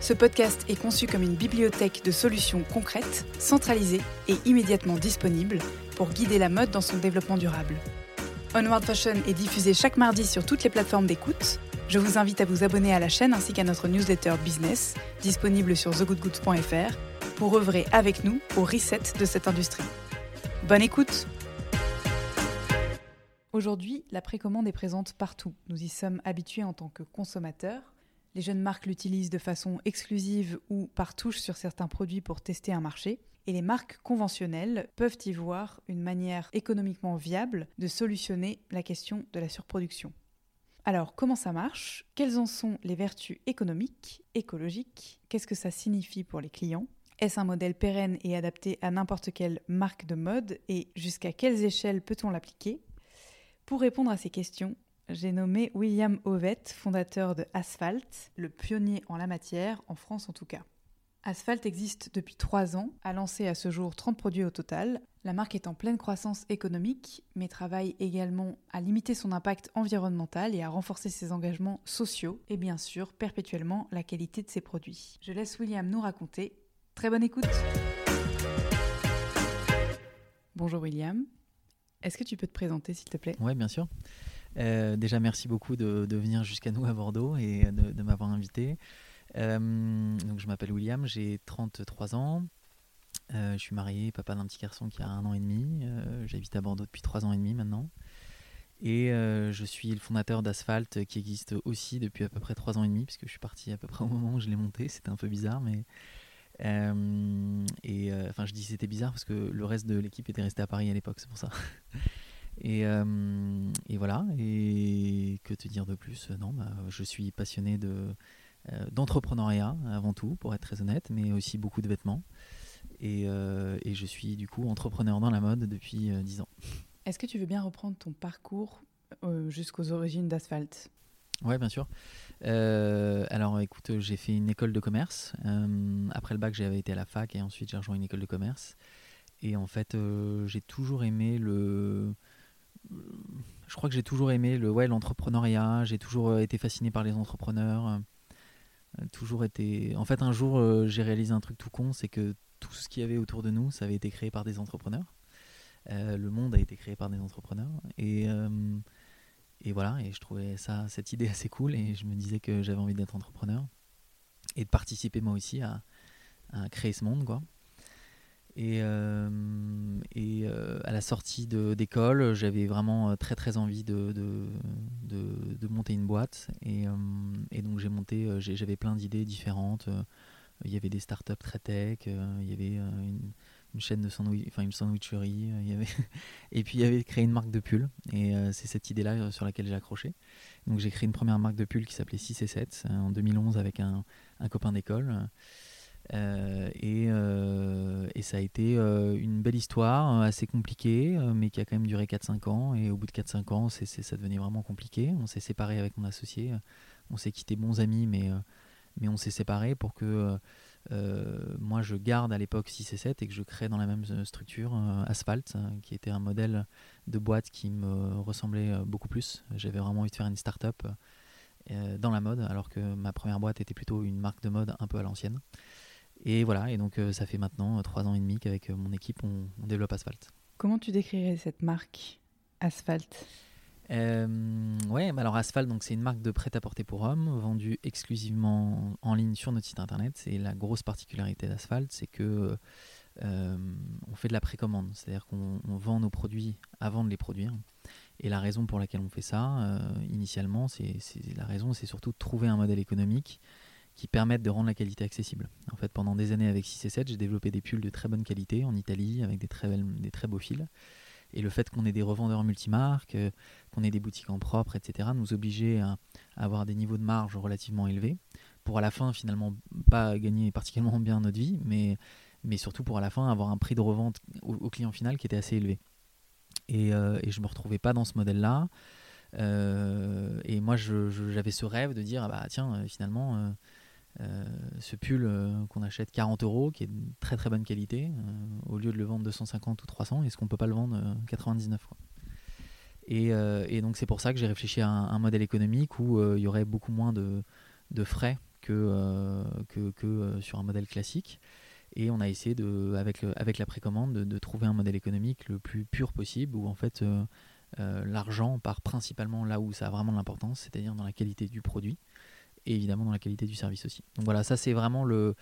Ce podcast est conçu comme une bibliothèque de solutions concrètes, centralisées et immédiatement disponibles pour guider la mode dans son développement durable. Onward Fashion est diffusé chaque mardi sur toutes les plateformes d'écoute. Je vous invite à vous abonner à la chaîne ainsi qu'à notre newsletter business, disponible sur thegoodgoods.fr, pour œuvrer avec nous au reset de cette industrie. Bonne écoute Aujourd'hui, la précommande est présente partout. Nous y sommes habitués en tant que consommateurs. Les jeunes marques l'utilisent de façon exclusive ou par touche sur certains produits pour tester un marché. Et les marques conventionnelles peuvent y voir une manière économiquement viable de solutionner la question de la surproduction. Alors, comment ça marche? Quelles en sont les vertus économiques, écologiques? Qu'est-ce que ça signifie pour les clients? Est-ce un modèle pérenne et adapté à n'importe quelle marque de mode? Et jusqu'à quelles échelles peut-on l'appliquer? Pour répondre à ces questions, j'ai nommé William Ovett, fondateur de Asphalt, le pionnier en la matière, en France en tout cas. Asphalt existe depuis trois ans, a lancé à ce jour 30 produits au total. La marque est en pleine croissance économique, mais travaille également à limiter son impact environnemental et à renforcer ses engagements sociaux et bien sûr perpétuellement la qualité de ses produits. Je laisse William nous raconter. Très bonne écoute Bonjour William. Est-ce que tu peux te présenter s'il te plaît? Oui, bien sûr. Euh, déjà, merci beaucoup de, venir jusqu'à nous à Bordeaux et de, m'avoir invité. Euh, donc, je m'appelle William, j'ai 33 ans. Euh, je suis marié, papa d'un petit garçon qui a un an et demi. J'habite à Bordeaux depuis trois ans et demi maintenant. Et je suis le fondateur d'Asphalt qui existe aussi depuis à peu près trois ans et demi, puisque je suis parti à peu près au moment où je l'ai monté. C'était un peu bizarre, mais. enfin, je dis c'était bizarre parce que le reste de l'équipe était resté à Paris à l'époque, c'est pour ça. Et, et, voilà. Et que te dire de plus? Non, bah, je suis passionné de euh, d'entrepreneuriat avant tout, pour être très honnête, mais aussi beaucoup de vêtements. Et, euh, et je suis du coup entrepreneur dans la mode depuis 10 euh, ans. Est-ce que tu veux bien reprendre ton parcours jusqu'aux origines d'Asphalt Ouais, bien sûr. alors, écoute, j'ai fait une école de commerce. après le bac, j'avais été à la fac et ensuite j'ai rejoint une école de commerce. Et en fait, j'ai toujours aimé le. Je crois que j'ai toujours aimé le, ouais, l'entrepreneuriat. J'ai toujours été fasciné par les entrepreneurs. Euh, toujours été. En fait, un jour, euh, j'ai réalisé un truc tout con, c'est que tout ce qu'il y avait autour de nous, ça avait été créé par des entrepreneurs. Euh, le monde a été créé par des entrepreneurs. Et, et voilà, et je trouvais ça, cette idée assez cool, et je me disais que j'avais envie d'être entrepreneur et de participer moi aussi à, à créer ce monde, quoi. Et, euh, euh, à la sortie d'école, j'avais vraiment euh, très très envie de, monter une boîte. Et, donc j'ai monté, j'avais plein d'idées différentes. Il y avait des startups très tech, il y avait une, une chaîne de sandwich, enfin une sandwicherie, et puis il y avait créé une marque de pull. Et c'est cette idée-là sur laquelle j'ai accroché. Donc j'ai créé une première marque de pull qui s'appelait 6 et 7 en 2011 avec un copain d'école. Euh, et, euh, et, ça a été euh, une belle histoire, assez compliquée, mais qui a quand même duré 4-5 ans. Et au bout de 4-5 ans, c'est, ça devenait vraiment compliqué. On s'est séparé avec mon associé. On s'est quitté bons amis, mais, mais on s'est séparé pour que moi je garde à l'époque 6 et 7 et que je crée dans la même structure Asphalt, qui était un modèle de boîte qui me ressemblait beaucoup plus. J'avais vraiment envie de faire une start-up dans la mode, alors que ma première boîte était plutôt une marque de mode un peu à l'ancienne. Et voilà, et donc euh, ça fait maintenant euh, trois ans et demi qu'avec euh, mon équipe, on, développe Asphalt. Comment tu décrirais cette marque Asphalt? Euh, ouais, alors Asphalt, donc c'est une marque de prêt-à-porter pour hommes, vendue exclusivement en ligne sur notre site internet. C'est la grosse particularité d'Asphalt, c'est que euh, on fait de la précommande, c'est-à-dire qu'on vend nos produits avant de les produire. Et la raison pour laquelle on fait ça, euh, initialement, c'est la raison, c'est surtout de trouver un modèle économique qui permette de rendre la qualité accessible. En fait, pendant des années avec 6 et 7, j'ai développé des pulls de très bonne qualité en Italie avec des très, beaux fils. Et le fait qu'on ait des revendeurs multimarques, euh, qu'on ait des boutiques en propre, etc., nous obligeait à, avoir des niveaux de marge relativement élevés pour à la fin finalement pas gagner particulièrement bien notre vie, mais, surtout pour à la fin avoir un prix de revente au, client final qui était assez élevé. Et, euh, je me retrouvais pas dans ce modèle-là. Euh, et moi, j'avais ce rêve de dire, ah bah tiens, finalement, ce pull euh, qu'on achète 40 euros, qui est de très très bonne qualité, euh, au lieu de le vendre 250 ou 300, est-ce qu'on peut pas le vendre 99 Et, donc c'est pour ça que j'ai réfléchi à un, modèle économique où il y aurait beaucoup moins de, frais que, que, sur un modèle classique. Et on a essayé, de, avec, avec la précommande, de, de, trouver un modèle économique le plus pur possible, où en fait l'argent part principalement là où ça a vraiment de l'importance, c'est-à-dire dans la qualité du produit et évidemment dans la qualité du service aussi. Donc voilà, ça c'est vraiment le,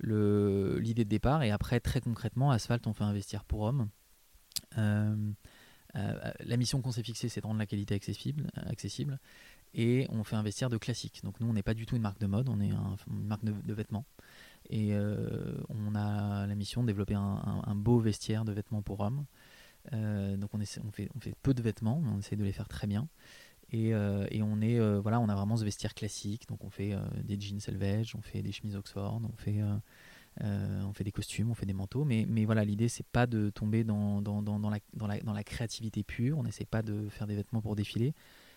l'idée de départ. Et après, très concrètement, Asphalt, on fait investir pour hommes. Euh, euh, la mission qu'on s'est fixée, c'est de rendre la qualité accessible, accessible. Et on fait investir de classique. Donc nous, on n'est pas du tout une marque de mode, on est une marque de, vêtements. Et euh, on a la mission de développer un, beau vestiaire de vêtements pour hommes. donc on, fait, on fait peu de vêtements, mais on essaie de les faire très bien. Euh, et, on est euh, voilà, on a vraiment ce vestiaire classique. Donc on fait euh, des jeans selvedge, on fait des chemises Oxford, on fait on fait des costumes, on fait des manteaux. Mais, mais voilà, l'idée c'est pas de tomber dans, dans, la, dans, la, dans la créativité pure. On n'essaie pas de faire des vêtements pour défiler.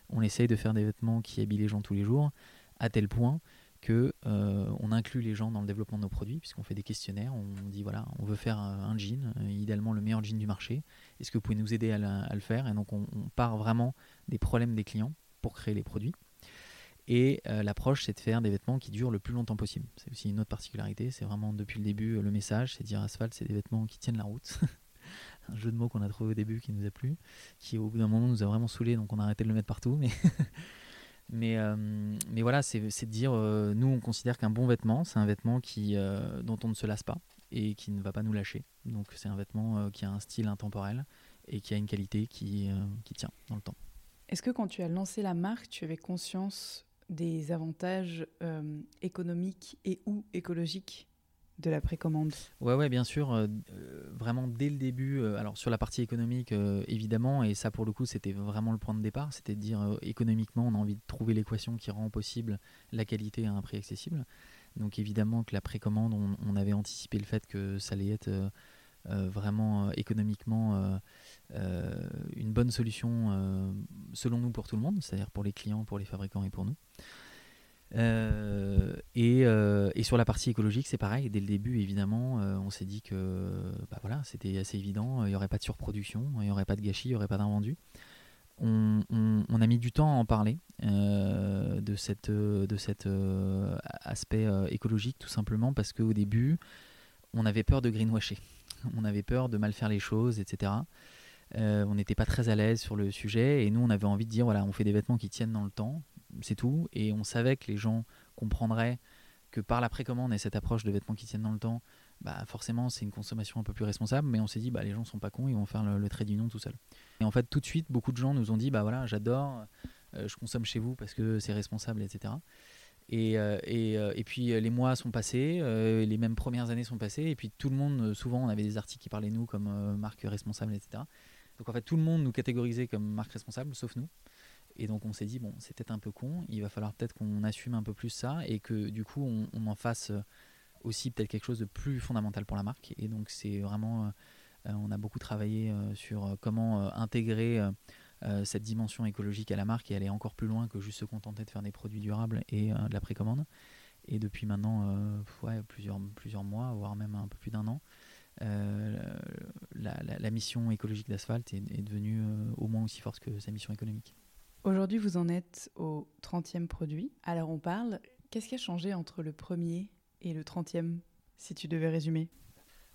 On essaye de faire des vêtements qui habillent les gens tous les jours, à tel point que on inclut les gens dans le développement de nos produits, puisqu'on fait des questionnaires. On dit voilà, on veut faire un jean, idéalement le meilleur jean du marché. Est-ce que vous pouvez nous aider à, le faire? Et donc on, part vraiment des problèmes des clients pour créer les produits. Et euh, l'approche, c'est de faire des vêtements qui durent le plus longtemps possible. C'est aussi une autre particularité. C'est vraiment depuis le début euh, le message, c'est dire asphalte, c'est des vêtements qui tiennent la route. un jeu de mots qu'on a trouvé au début qui nous a plu, qui au bout d'un moment nous a vraiment saoulé, donc on a arrêté de le mettre partout. Mais, mais, euh, mais voilà, c'est de dire, nous on considère qu'un bon vêtement, c'est un vêtement qui, dont on ne se lasse pas et qui ne va pas nous lâcher. Donc c'est un vêtement qui a un style intemporel et qui a une qualité qui, euh, qui tient dans le temps. Est-ce que quand tu as lancé la marque, tu avais conscience des avantages euh, économiques et ou écologiques? De la précommande Ouais, ouais, bien sûr. Euh, vraiment dès le début, alors sur la partie économique, évidemment, et ça pour le coup, c'était vraiment le point de départ, c'était de dire économiquement, on a envie de trouver l'équation qui rend possible la qualité à un prix accessible. Donc évidemment que la précommande, on, avait anticipé le fait que ça allait être euh, vraiment euh, économiquement euh, une bonne solution selon nous pour tout le monde, c'est-à-dire pour les clients, pour les fabricants et pour nous. Et, et, sur la partie écologique, c'est pareil. Dès le début, évidemment, on s'est dit que bah voilà, c'était assez évident. Il n'y aurait pas de surproduction, il n'y aurait pas de gâchis, il n'y aurait pas d'invendu. On, on, a mis du temps à en parler de, cet aspect écologique, tout simplement parce qu'au début, on avait peur de greenwasher. on avait peur de mal faire les choses, etc. Euh, on n'était pas très à l'aise sur le sujet et nous on avait envie de dire voilà on fait des vêtements qui tiennent dans le temps, c'est tout et on savait que les gens comprendraient que par la précommande et cette approche de vêtements qui tiennent dans le temps, bah forcément c'est une consommation un peu plus responsable, mais on s'est dit bah les gens sont pas cons, ils vont faire le, trait d'union tout seul. Et en fait tout de suite beaucoup de gens nous ont dit bah voilà j'adore, euh, je consomme chez vous parce que c'est responsable, etc. Et, euh, euh, et, puis les mois sont passés, les mêmes premières années sont passées, et puis tout le monde, souvent on avait des articles qui parlaient de nous comme marque responsable, etc. Donc en fait tout le monde nous catégorisait comme marque responsable, sauf nous. Et donc on s'est dit, bon, c'est peut-être un peu con, il va falloir peut-être qu'on assume un peu plus ça, et que du coup on, en fasse aussi peut-être quelque chose de plus fondamental pour la marque. Et donc c'est vraiment, on a beaucoup travaillé sur comment intégrer euh, cette dimension écologique à la marque et aller encore plus loin que juste se contenter de faire des produits durables et euh, de la précommande. Et depuis maintenant euh, plusieurs, plusieurs mois, voire même un peu plus d'un an, la, mission écologique d'Asphalt est, devenue au moins aussi forte que sa mission économique. Aujourd'hui, vous en êtes au 30e produit. Alors on parle, qu'est-ce qui a changé entre le premier et le 30e, si tu devais résumer?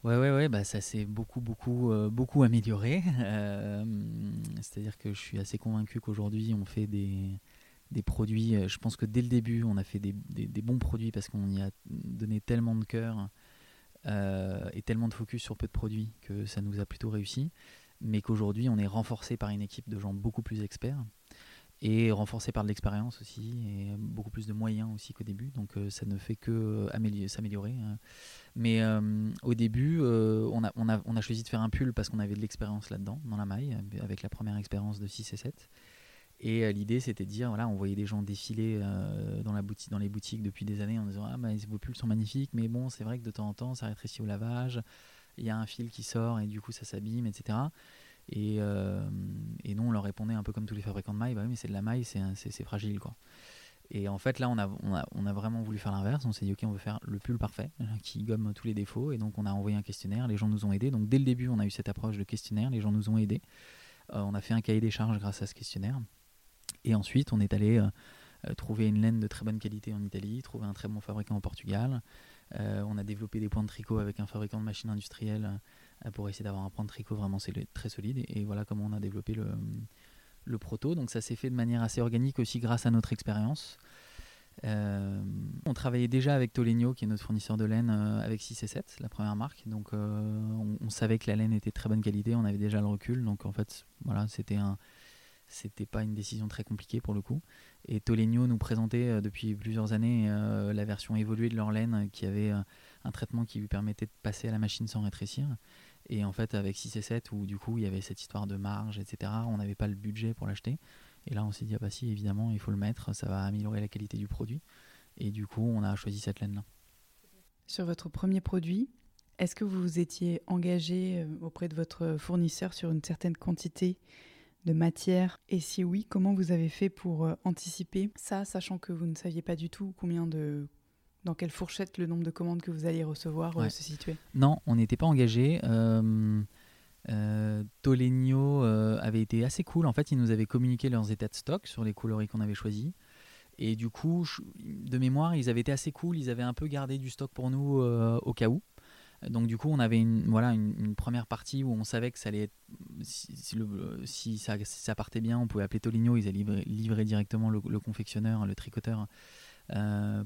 Ouais, ouais, ouais, bah ça s'est beaucoup, beaucoup, euh, beaucoup amélioré. Euh, c'est-à-dire que je suis assez convaincu qu'aujourd'hui, on fait des, des produits. euh, Je pense que dès le début, on a fait des, des- bons produits parce qu'on y a donné tellement de cœur et tellement de focus sur peu de produits que ça nous a plutôt réussi. Mais qu'aujourd'hui, on est renforcé par une équipe de gens beaucoup plus experts et renforcé par de l'expérience aussi et beaucoup plus de moyens aussi qu'au début. Donc euh, ça ne fait que euh, améliorer- s'améliorer. hein. Mais euh, au début, on, a, on, a, on a choisi de faire un pull parce qu'on avait de l'expérience là-dedans, dans la maille, avec la première expérience de 6 et 7. Et l'idée, c'était de dire, voilà, on voyait des gens défiler dans, la boutique, dans les boutiques depuis des années en disant, ah, bah, vos pulls sont magnifiques, mais bon, c'est vrai que de temps en temps, ça rétrécit au lavage, il y a un fil qui sort et du coup, ça s'abîme, etc. Et, euh, nous, on leur répondait un peu comme tous les fabricants de mailles, bah oui, mais c'est de la maille, c'est fragile. Et en fait, là, on a, vraiment voulu faire l'inverse. On s'est dit, OK, on veut faire le pull parfait, qui gomme tous les défauts. Et donc, on a envoyé un questionnaire. Les gens nous ont aidés. Donc, dès le début, on a eu cette approche de questionnaire. Les gens nous ont aidés. Euh, on a fait un cahier des charges grâce à ce questionnaire. Et ensuite, on est allé euh, euh, trouver une laine de très bonne qualité en Italie, trouver un très bon fabricant au Portugal. On a développé des points de tricot avec un fabricant de machines industrielles pour essayer d'avoir un point de tricot vraiment très solide. Et, voilà comment on a développé le, proto. Donc ça s'est fait de manière assez organique aussi grâce à notre expérience. Euh, on travaillait déjà avec Tolegno, qui est notre fournisseur de laine, euh, avec 6 et 7, la première marque. Donc euh, on, savait que la laine était de très bonne qualité, on avait déjà le recul. Donc en fait, voilà, c'était un, c'était pas une décision très compliquée pour le coup. Et Tolegno nous présentait euh, depuis plusieurs années euh, la version évoluée de leur laine euh, qui avait euh, un traitement qui lui permettait de passer à la machine sans rétrécir. Et en fait, avec 6 et 7, où du coup il y avait cette histoire de marge, etc., on n'avait pas le budget pour l'acheter. Et là, on s'est dit, ah bah si, évidemment, il faut le mettre, ça va améliorer la qualité du produit. Et du coup, on a choisi cette laine-là. Sur votre premier produit, est-ce que vous vous étiez engagé euh, auprès de votre fournisseur sur une certaine quantité de matière? Et si oui, comment vous avez fait pour euh, anticiper ça, sachant que vous ne saviez pas du tout combien de dans quelle fourchette le nombre de commandes que vous alliez recevoir euh, Ouais. se situait? Non, on n'était pas engagé. Euh, euh, Tolegno euh, avait été assez cool. En fait, ils nous avaient communiqué leurs états de stock sur les coloris qu'on avait choisis. Et du coup, je- de mémoire, ils avaient été assez cool. Ils avaient un peu gardé du stock pour nous euh, au cas où. Donc du coup, on avait une, voilà, une, une première partie où on savait que ça allait être, si, si le- si ça, si ça partait bien, on pouvait appeler Toligno, ils allaient livrer, livrer directement le, le confectionneur, le tricoteur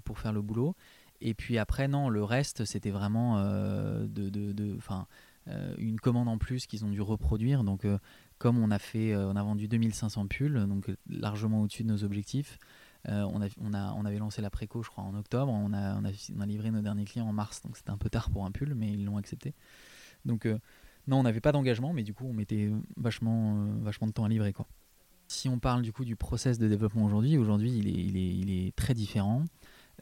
pour faire le boulot. Et puis après, non, le reste, c'était vraiment euh, de, de, de- euh, une commande en plus qu'ils ont dû reproduire. Donc euh, comme on a, fait, euh, on a vendu 2500 pulls, donc euh, largement au-dessus de nos objectifs, euh, on, a, on, a, on avait lancé la préco, je crois, en octobre. On a, on a, on a livré nos derniers clients en mars, donc c'était un peu tard pour un pull, mais ils l'ont accepté. Donc, euh, non, on n'avait pas d'engagement, mais du coup, on mettait vachement, euh, vachement de temps à livrer. Quoi. Si on parle du coup du process de développement aujourd'hui, aujourd'hui, il est, il, est, très différent.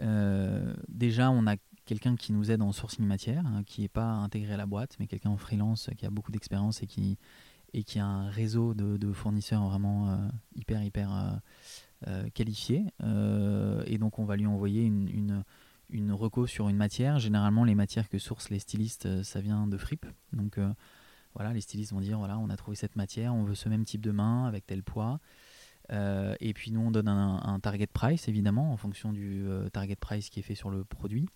Euh, déjà, on a quelqu'un qui nous aide en sourcing matière, hein, qui n'est pas intégré à la boîte, mais quelqu'un en freelance qui a beaucoup d'expérience et qui, a un réseau de, fournisseurs vraiment euh, hyper, hyper euh, euh, qualifié. Euh, et donc, on va lui envoyer une, une, une reco sur une matière. Généralement, les matières que sourcent les stylistes, euh, ça vient de Fripp. Euh, voilà, les stylistes vont dire voilà, on a trouvé cette matière, on veut ce même type de main avec tel poids. Euh, et puis nous, on donne un, target price, évidemment, en fonction du euh, target price qui est fait sur le produit.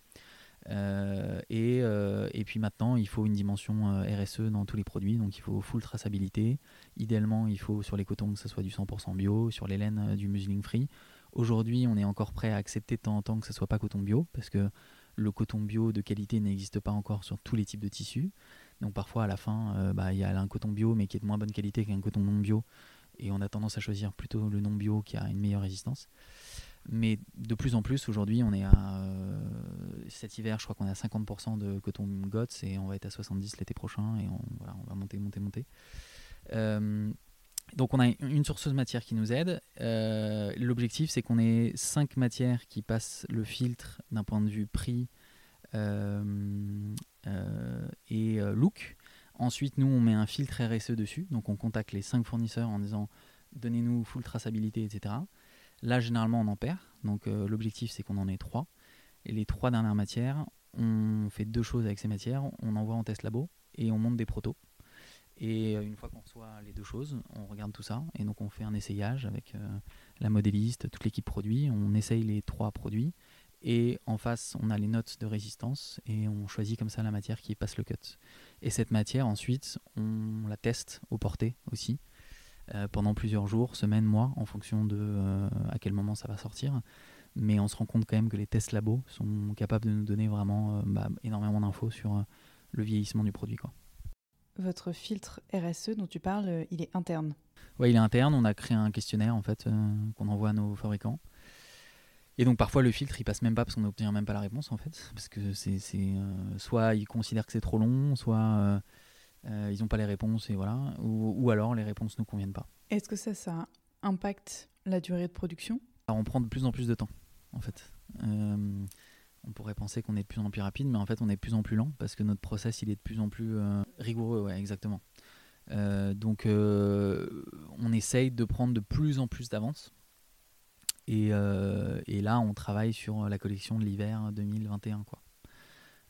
Euh, et, puis maintenant, il faut une dimension RSE dans tous les produits, donc il faut full traçabilité. Idéalement, il faut sur les cotons que ce soit du 100% bio, sur les laines du museling free. Aujourd'hui, on est encore prêt à accepter de temps en temps que ce soit pas coton bio, parce que le coton bio de qualité n'existe pas encore sur tous les types de tissus. Donc parfois, à la fin, euh, bah, il y a un coton bio, mais qui est de moins bonne qualité qu'un coton non bio. Et on a tendance à choisir plutôt le non bio qui a une meilleure résistance. Mais de plus en plus, aujourd'hui, on est à. euh, cet hiver, je crois qu'on est à 50% de coton GOTS et on va être à 70% l'été prochain. Et on, va monter, monter, monter. Euh, donc, on a une sourceuse matière qui nous aide. L'objectif, c'est qu'on ait 5 matières qui passent le filtre d'un point de vue prix et euh, look. Ensuite, nous, on met un filtre RSE dessus. Donc, on contacte les 5 fournisseurs en disant donnez-nous full traçabilité, etc. Là, généralement, on en perd. Donc, euh, l'objectif, c'est qu'on en ait 3. Et les 3 dernières matières, on fait deux choses avec ces matières. On envoie en test labo et on monte des protos. Et euh, une fois qu'on reçoit les deux choses, on regarde tout ça. Et donc, on fait un essayage avec euh, la modéliste, toute l'équipe produit. On essaye les trois produits. Et en face, on a les notes de résistance et on choisit comme ça la matière qui passe le cut. Et cette matière, ensuite, on la teste au porté aussi euh, pendant plusieurs jours, semaines, mois, en fonction de euh, à quel moment ça va sortir. Mais on se rend compte quand même que les tests labos sont capables de nous donner vraiment euh, bah, énormément d'infos sur le vieillissement du produit. Quoi. Votre filtre RSE dont tu parles, il est interne? Oui, il est interne. On a créé un questionnaire en fait qu'on envoie à nos fabricants. Et donc parfois le filtre il passe même pas parce qu'on n'obtient même pas la réponse en fait. Parce que c'est euh, soit ils considèrent que c'est trop long, soit euh, euh, ils n'ont pas les réponses et voilà. Ou, alors les réponses ne nous conviennent pas. Est-ce que ça, ça impacte la durée de production? Alors, On prend de plus en plus de temps en fait. on pourrait penser qu'on est de plus en plus rapide, mais en fait on est de plus en plus lent parce que notre process il est de plus en plus rigoureux, ouais, exactement. donc on essaye de prendre de plus en plus d'avance euh, et, là, on travaille sur la collection de l'hiver 2021. Quoi.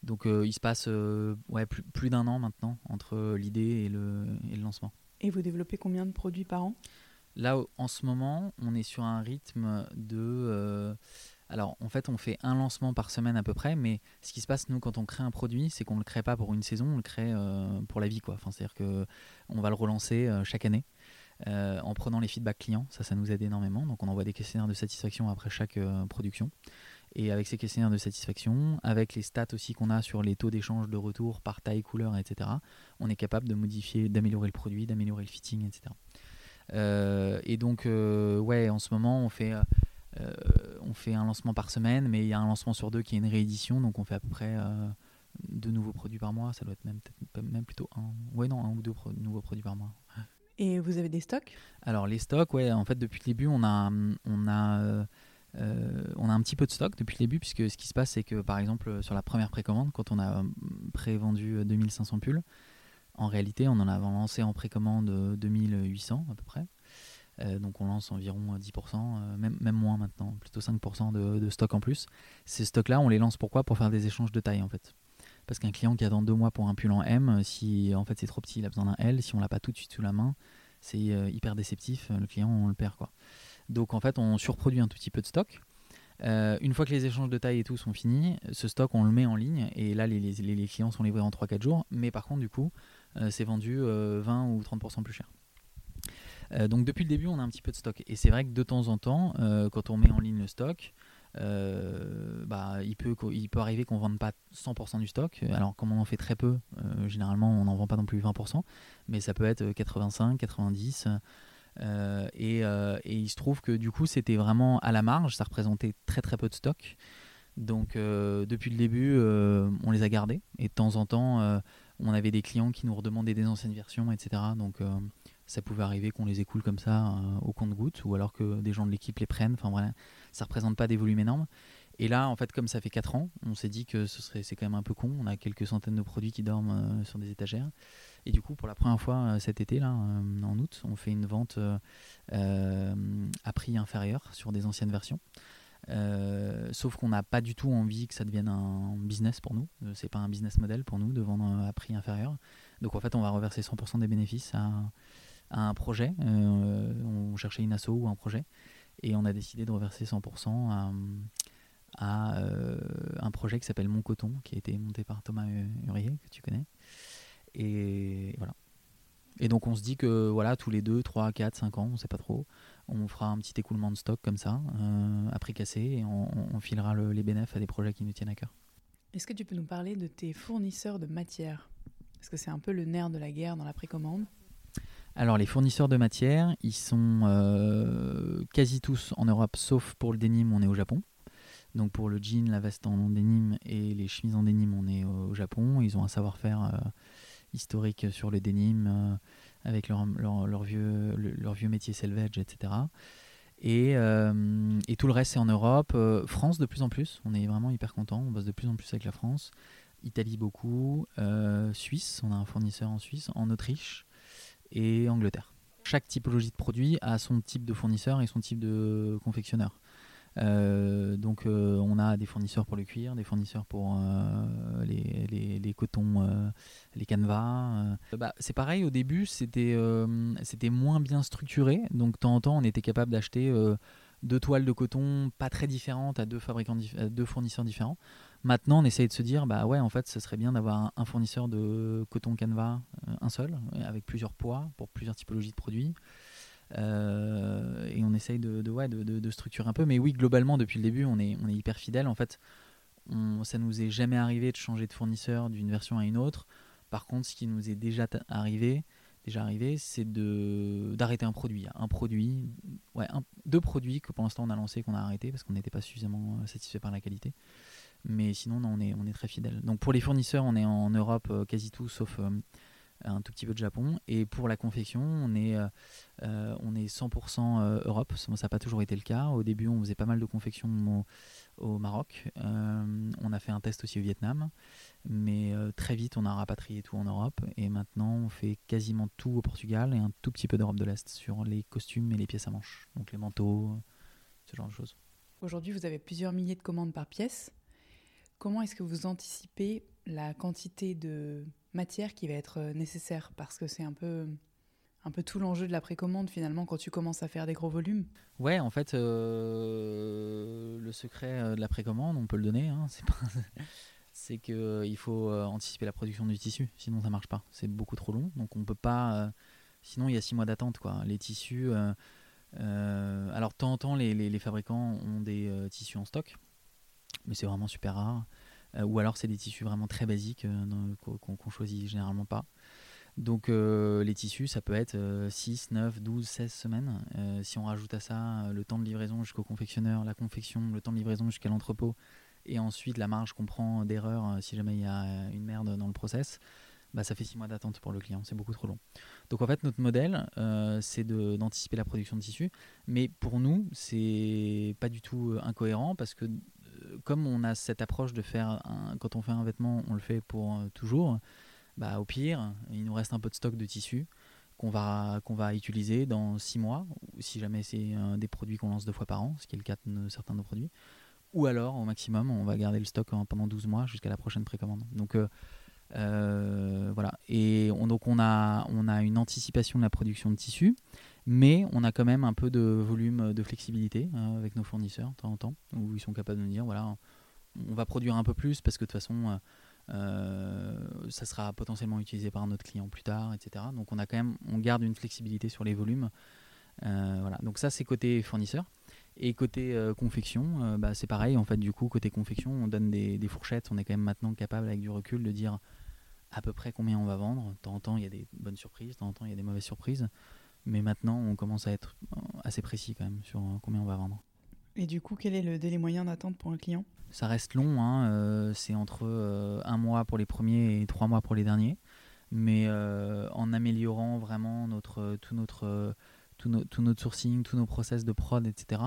Donc euh, il se passe euh, ouais, plus, plus d'un an maintenant entre l'idée et le, et le, lancement. Et vous développez combien de produits par an? Là, en ce moment, on est sur un rythme de... alors en fait, on fait un lancement par semaine à peu près, mais ce qui se passe, nous, quand on crée un produit, c'est qu'on ne le crée pas pour une saison, on le crée pour la vie. Quoi. Enfin, C'est-à-dire qu'on va le relancer chaque année. Euh, en prenant les feedbacks clients. Ça, ça nous aide énormément. Donc, on envoie des questionnaires de satisfaction après chaque euh, production. Et avec ces questionnaires de satisfaction, avec les stats aussi qu'on a sur les taux d'échange de retour par taille, couleur, etc., on est capable de modifier, d'améliorer le produit, d'améliorer le fitting, etc. Euh, et donc, ouais, en ce moment, on fait, un lancement par semaine, mais il y a un lancement sur deux qui est une réédition, donc on fait à peu près deux nouveaux produits par mois. Ça doit être même, même plutôt un, ouais, non, un ou deux nouveaux produits par mois. Et vous avez des stocks? Alors les stocks, ouais, en fait depuis le début, on a, on a, euh, on a un petit peu de stock depuis le début, puisque ce qui se passe, c'est que par exemple sur la première précommande, quand on a prévendu 2500 pulls, en réalité, on en a lancé en précommande 2800 à peu près. Euh, donc on lance environ 10%, euh, même, même moins maintenant, plutôt 5% de, de, stock en plus. Ces stocks-là, on les lance pourquoi? Pour faire des échanges de taille en fait. Parce qu'un client qui attend deux mois pour un pull en M, si en fait c'est trop petit, il a besoin d'un L. Si on l'a pas tout de suite sous la main, c'est euh, hyper déceptif. Le client, on le perd quoi. Donc en fait, on surproduit un tout petit peu de stock. Euh, une fois que les échanges de taille et tout sont finis, ce stock on le met en ligne et là les, clients sont livrés en 3-4 jours. Mais par contre, du coup, euh, c'est vendu 20 ou 30% plus cher. donc depuis le début, on a un petit peu de stock. Et c'est vrai que de temps en temps, quand on met en ligne le stock, euh, bah, il, peut, il peut arriver qu'on ne vende pas 100% du stock. Alors, comme on en fait très peu, euh, généralement, on n'en vend pas non plus 20%, mais ça peut être 85, 90. Euh, et, et, il se trouve que du coup, c'était vraiment à la marge, ça représentait très très peu de stock. Donc, depuis le début, on les a gardés. Et de temps en temps, on avait des clients qui nous redemandaient des anciennes versions, etc. Donc, ça pouvait arriver qu'on les écoule comme ça euh, au compte-goutte ou alors que des gens de l'équipe les prennent. Enfin voilà, ça représente pas des volumes énormes. Et là, en fait, comme ça fait 4 ans, on s'est dit que ce serait, c'est quand même un peu con. On a quelques centaines de produits qui dorment euh, sur des étagères. Et du coup, pour la première fois euh, cet été, là, en août, on fait une vente à prix inférieur sur des anciennes versions. sauf qu'on n'a pas du tout envie que ça devienne un business pour nous. C'est pas un business model pour nous de vendre à prix inférieur. Donc en fait, on va reverser 100% des bénéfices à, un projet. Euh, on cherchait une asso ou un projet. Et on a décidé de reverser 100% à, euh, un projet qui s'appelle Mon Coton, qui a été monté par Thomas Hurier, que tu connais. Et voilà. Et donc on se dit que voilà, tous les 2, 3, 4, 5 ans, on ne sait pas trop, on fera un petit écoulement de stock comme ça, euh, à prix cassé, et on, filera les bénéfices à des projets qui nous tiennent à cœur. Est-ce que tu peux nous parler de tes fournisseurs de matière Parce que c'est un peu le nerf de la guerre dans la précommande. Alors les fournisseurs de matière, ils sont euh, quasi tous en Europe, sauf pour le denim, on est au Japon. Donc pour le jean, la veste en denim et les chemises en denim, on est au Japon. Ils ont un savoir-faire euh, historique sur le denim euh, avec leur, vieux, leur vieux métier selvage, etc. Et, et, tout le reste, c'est en Europe. France de plus en plus, on est vraiment hyper content. On bosse de plus en plus avec la France. Italie beaucoup. Suisse, on a un fournisseur en Suisse. En Autriche et Angleterre. Chaque typologie de produit a son type de fournisseur et son type de confectionneur. Euh, donc euh, on a des fournisseurs pour le cuir, des fournisseurs pour euh, les, les, cotons, les canevas. Bah, c'est pareil, au début c'était c'était moins bien structuré, donc de temps en temps on était capable d'acheter deux toiles de coton pas très différentes à deux fabricants, deux fournisseurs différents. Maintenant, on essaye de se dire, bah ouais, en fait, ce serait bien d'avoir un, fournisseur de coton canevas, un seul, avec plusieurs poids pour plusieurs typologies de produits. et on essaye de, ouais, de, structurer un peu. Mais oui, globalement, depuis le début, on est, on est hyper fidèle. En fait, on, ça nous est jamais arrivé de changer de fournisseur d'une version à une autre. Par contre, ce qui nous est déjà arrivé, déjà arrivé, c'est de d'arrêter un produit. Un produit, ouais, deux produits que pour l'instant on a lancé qu'on a arrêté parce qu'on n'était pas suffisamment euh, satisfait par la qualité. Mais sinon, on est très fidèle. Donc pour les fournisseurs, on est en Europe euh, quasi tout sauf euh, un tout petit peu de Japon. Et pour la confection, on est, on est 100% Europe. Ça n'a pas toujours été le cas. Au début, on faisait pas mal de confection au Maroc. on a fait un test aussi au Vietnam. Mais euh, très vite, on a rapatrié tout en Europe et maintenant on fait quasiment tout au Portugal et un tout petit peu d'Europe de l'Est sur les costumes et les pièces à manches, donc les manteaux, ce genre de choses. Aujourd'hui, vous avez plusieurs milliers de commandes par pièce. Comment est-ce que vous anticipez la quantité de matière qui va être euh, nécessaire? Parce que c'est un peu, un peu tout l'enjeu de la précommande finalement quand tu commences à faire des gros volumes. Ouais, en fait, euh, le secret de la précommande, on peut le donner. Hein, c'est qu'il euh, faut euh, anticiper la production du tissu, sinon ça marche pas. C'est beaucoup trop long, donc on peut pas. Euh, sinon, il y a six mois d'attente. Les tissus. alors, de temps en temps, les, fabricants ont des tissus en stock, mais c'est vraiment super rare. ou alors, c'est des tissus vraiment très basiques qu'on choisit généralement pas. Donc les tissus, ça peut être 6, 9, 12, 16 semaines. si on rajoute à ça le temps de livraison jusqu'au confectionneur, la confection, le temps de livraison jusqu'à l'entrepôt, et ensuite la marge qu'on prend d'erreur euh, si jamais il y a euh, une merde dans le process, bah, ça fait six mois d'attente pour le client, c'est beaucoup trop long. Donc en fait, notre modèle, euh, c'est d'anticiper la production de tissu, mais pour nous, c'est pas du tout incohérent parce que comme on a cette approche de faire, un, quand on fait un vêtement, on le fait pour toujours, bah, au pire, il nous reste un peu de stock de tissu qu'on va, va utiliser dans six mois, ou si jamais c'est des produits qu'on lance deux fois par an, ce qui est le cas de certains de nos produits ou alors au maximum on va garder le stock pendant 12 mois jusqu'à la prochaine précommande. Donc euh, euh, voilà. Et on, donc on a, une anticipation de la production de tissus, mais on a quand même un peu de volume de flexibilité hein, avec nos fournisseurs de temps en temps, où ils sont capables de nous dire voilà, on va produire un peu plus parce que de toute façon euh, ça sera potentiellement utilisé par un autre client plus tard, etc. Donc on a quand même, on garde une flexibilité sur les volumes. voilà. Donc ça c'est côté fournisseur. Et côté euh, confection, euh, bah, c'est pareil. En fait, du coup, côté confection, on donne des, fourchettes. On est quand même maintenant capable, avec du recul, de dire à peu près combien on va vendre. De temps en temps, il y a des bonnes surprises. De temps en temps, il y a des mauvaises surprises. Mais maintenant, on commence à être euh, assez précis quand même sur combien on va vendre. Et du coup, quel est le délai moyen d'attente pour un client? Ça reste long. Hein, c'est entre un mois pour les premiers et trois mois pour les derniers. Mais en améliorant vraiment notre, tout notre tout, notre sourcing, tous nos process de prod, etc.,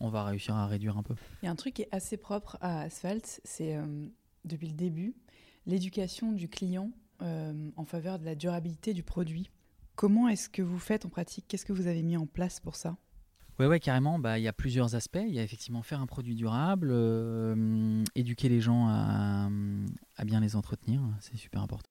on va réussir à réduire un peu. Il y a un truc qui est assez propre à Asphalt, c'est euh, depuis le début, l'éducation du client euh, en faveur de la durabilité du produit. Comment est-ce que vous faites en pratique? Qu'est-ce que vous avez mis en place pour ça? Ouais, ouais, carrément. Bah, il y a plusieurs aspects. Il y a effectivement faire un produit durable, euh, éduquer les gens à, à bien les entretenir, c'est super important.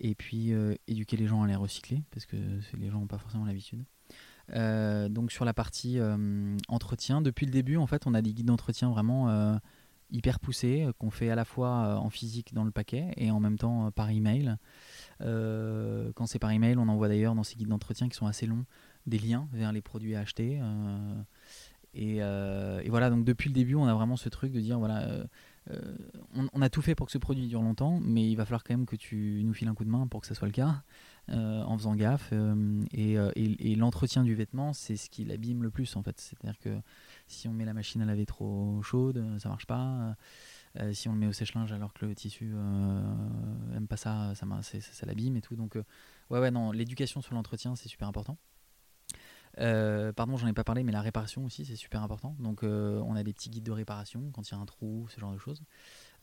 et puis euh, éduquer les gens à les recycler, parce que les gens n'ont pas forcément l'habitude. Euh, donc sur la partie euh, entretien, depuis le début, en fait, on a des guides d'entretien vraiment hyper poussés, qu'on fait à la fois en physique dans le paquet et en même temps par email. quand c'est par email, on envoie d'ailleurs dans ces guides d'entretien qui sont assez longs des liens vers les produits à acheter. Et, et, voilà, donc depuis le début, on a vraiment ce truc de dire voilà euh, on, a tout fait pour que ce produit dure longtemps, mais il va falloir quand même que tu nous files un coup de main pour que ça soit le cas, euh, en faisant gaffe. Euh, et, l'entretien du vêtement, c'est ce qui l'abîme le plus en fait. C'est-à-dire que si on met la machine à laver trop chaude, ça marche pas. Si on le met au sèche-linge alors que le tissu aime pas ça, ça, ça, ça l'abîme et tout. Donc, ouais, ouais, non, l'éducation sur l'entretien, c'est super important. Pardon, j'en ai pas parlé, mais la réparation aussi, c'est super important. Donc, on a des petits guides de réparation quand il y a un trou, ce genre de choses.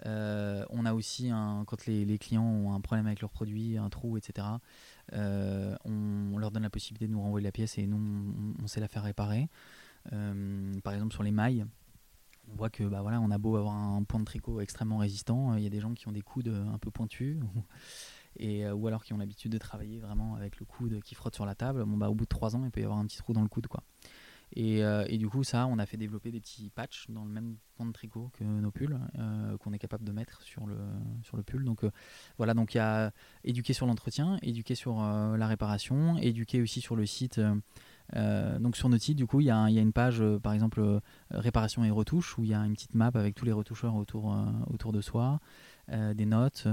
on a aussi, un, quand les, clients ont un problème avec leur produit, un trou, etc., on, leur donne la possibilité de nous renvoyer la pièce et nous, on, on sait la faire réparer. par exemple, sur les mailles, on voit que bah voilà, on a beau avoir un point de tricot extrêmement résistant, euh, il y a des gens qui ont des coudes euh, un peu pointus. Euh, ou alors qui ont l'habitude de travailler vraiment avec le coude qui frotte sur la table, bon bah au bout de trois ans il peut y avoir un petit trou dans le coude quoi. Et, et, du coup, ça, on a fait développer des petits patchs dans le même point de tricot que nos pulls, qu'on est capable de mettre sur le, sur le pull. Donc voilà, donc il y a éduquer sur l'entretien, éduquer sur la réparation, éduquer aussi sur le site euh, donc sur notre site, du coup, il y, a une page, euh, par exemple, euh, réparation et retouche, où il y a une petite map avec tous les retoucheurs autour, autour de soi, des notes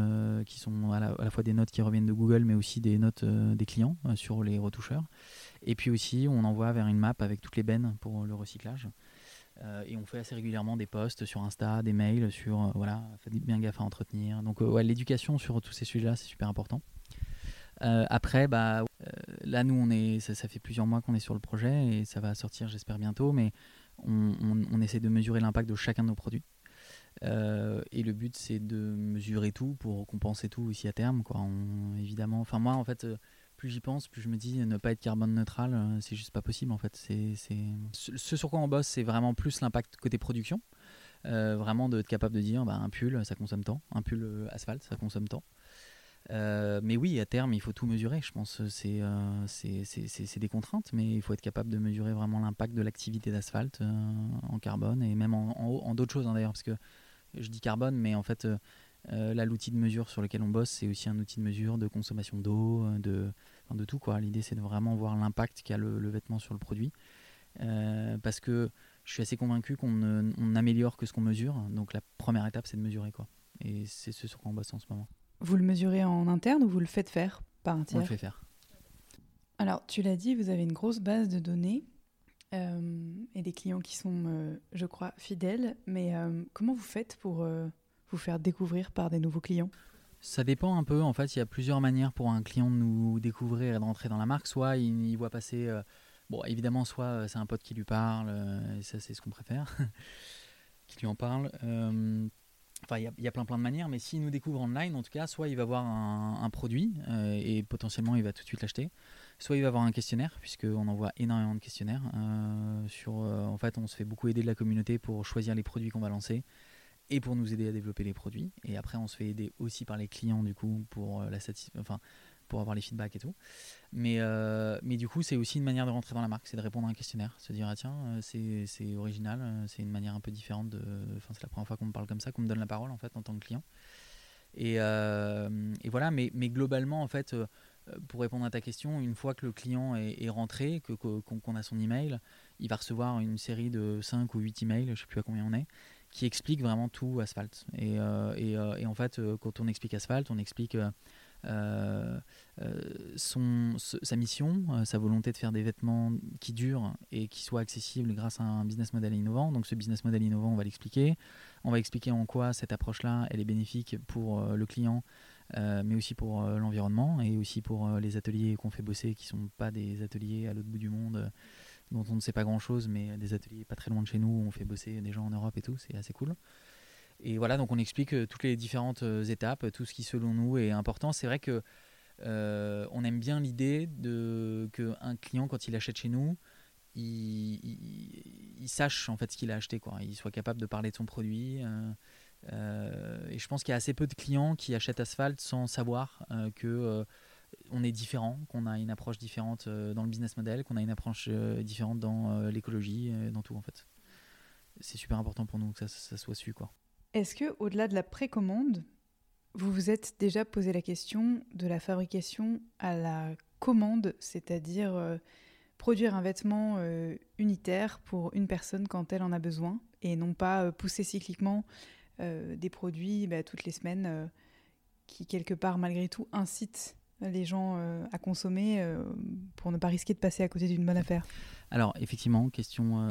qui sont à la, fois des notes qui reviennent de Google, mais aussi des notes des clients sur les retoucheurs. Et puis aussi, on envoie vers une map avec toutes les bennes pour le recyclage. et on fait assez régulièrement des posts sur Insta, des mails sur voilà, faites bien gaffe à entretenir. Donc ouais, l'éducation sur tous ces sujets-là, c'est super important. Euh, après, bah, euh, là, nous, on est, ça, fait plusieurs mois qu'on est sur le projet et ça va sortir, j'espère, bientôt. Mais on, essaie de mesurer l'impact de chacun de nos produits. Euh, et le but, c'est de mesurer tout pour compenser tout ici à terme. Quoi. évidemment, enfin, moi, en fait, plus j'y pense, plus je me dis ne pas être carbone neutral, c'est juste pas possible. En fait, c'est, ce sur quoi on bosse, c'est vraiment plus l'impact côté production. vraiment d'être capable de dire bah, un pull ça consomme tant, un pull asphalte ça consomme tant. Euh, mais oui, à terme, il faut tout mesurer. Je pense que euh, c'est des contraintes, mais il faut être capable de mesurer vraiment l'impact de l'activité d'asphalte euh, en carbone et même en, en, d'autres choses hein, d'ailleurs, parce que je dis carbone, mais en fait, là, l'outil de mesure sur lequel on bosse, c'est aussi un outil de mesure de consommation d'eau, de, de tout. L'idée, c'est de vraiment voir l'impact qu'a le, le, vêtement sur le produit. parce que je suis assez convaincu qu'on améliore que ce qu'on mesure. Donc la première étape, c'est de mesurer. quoi. Et c'est ce sur quoi on bosse en ce moment. Vous le mesurez en interne ou vous le faites faire par un tiers On le fait faire. Alors, tu l'as dit, vous avez une grosse base de données euh, et des clients qui sont, euh, je crois, fidèles. Mais euh, comment vous faites pour vous faire découvrir par des nouveaux clients? Ça dépend un peu. En fait, il y a plusieurs manières pour un client de nous découvrir et de rentrer dans la marque. Soit il voit passer, bon, évidemment, soit c'est un pote qui lui parle, et ça, c'est ce qu'on préfère, qui lui en parle. Enfin, il y, a plein plein de manières, mais s'il nous découvre online, en tout cas, soit il va voir un, produit euh, et potentiellement il va tout de suite l'acheter, soit il va avoir un questionnaire, puisqu'on envoie énormément de questionnaires. Euh, sur, euh, en fait, on se fait beaucoup aider de la communauté pour choisir les produits qu'on va lancer et pour nous aider à développer les produits. Et après, on se fait aider aussi par les clients, du coup, pour la satisfaction. Pour avoir les feedbacks et tout. Mais, euh, mais du coup, c'est aussi une manière de rentrer dans la marque, c'est de répondre à un questionnaire, se dire ah tiens, euh, c'est original, euh, c'est une manière un peu différente. Enfin, c'est la première fois qu'on me parle comme ça, qu'on me donne la parole en fait en tant que client. Et, voilà, mais, mais globalement en fait, pour répondre à ta question, une fois que le client est, rentré, que qu'on a son email, il va recevoir une série de 5 ou 8 emails, je sais plus à combien on est, qui expliquent vraiment tout Asphalt. Et, et en fait, quand on explique Asphalt, on explique euh, euh, son, sa mission, euh, sa volonté de faire des vêtements qui durent et qui soient accessibles grâce à un business model innovant. Donc ce business model innovant, on va l'expliquer. On va expliquer en quoi cette approche-là, elle est bénéfique pour le client, mais aussi pour l'environnement et aussi pour les ateliers qu'on fait bosser, qui sont pas des ateliers à l'autre bout du monde dont on ne sait pas grand-chose, mais des ateliers pas très loin de chez nous où on fait bosser des gens en Europe et tout, c'est assez cool. Et voilà, donc on explique euh, toutes les différentes euh, étapes, tout ce qui selon nous est important. C'est vrai que euh, on aime bien l'idée de qu'un client, quand il achète chez nous, il, sache en fait ce qu'il a acheté, quoi. Il soit capable de parler de son produit. et je pense qu'il y a assez peu de clients qui achètent Asphalt sans savoir que on est différent, qu'on a une approche différente dans le business model, qu'on a une approche différente dans l'écologie, dans tout en fait. C'est super important pour nous que ça, ça soit su, quoi. Est-ce que, au-delà de la précommande, vous vous êtes déjà posé la question de la fabrication à la commande, c'est-à-dire euh, produire un vêtement euh, unitaire pour une personne quand elle en a besoin, et non pas euh, pousser cycliquement des produits bah, toutes les semaines qui, quelque part, malgré tout, incitent les gens à consommer pour ne pas risquer de passer à côté d'une bonne affaire? Alors, effectivement, question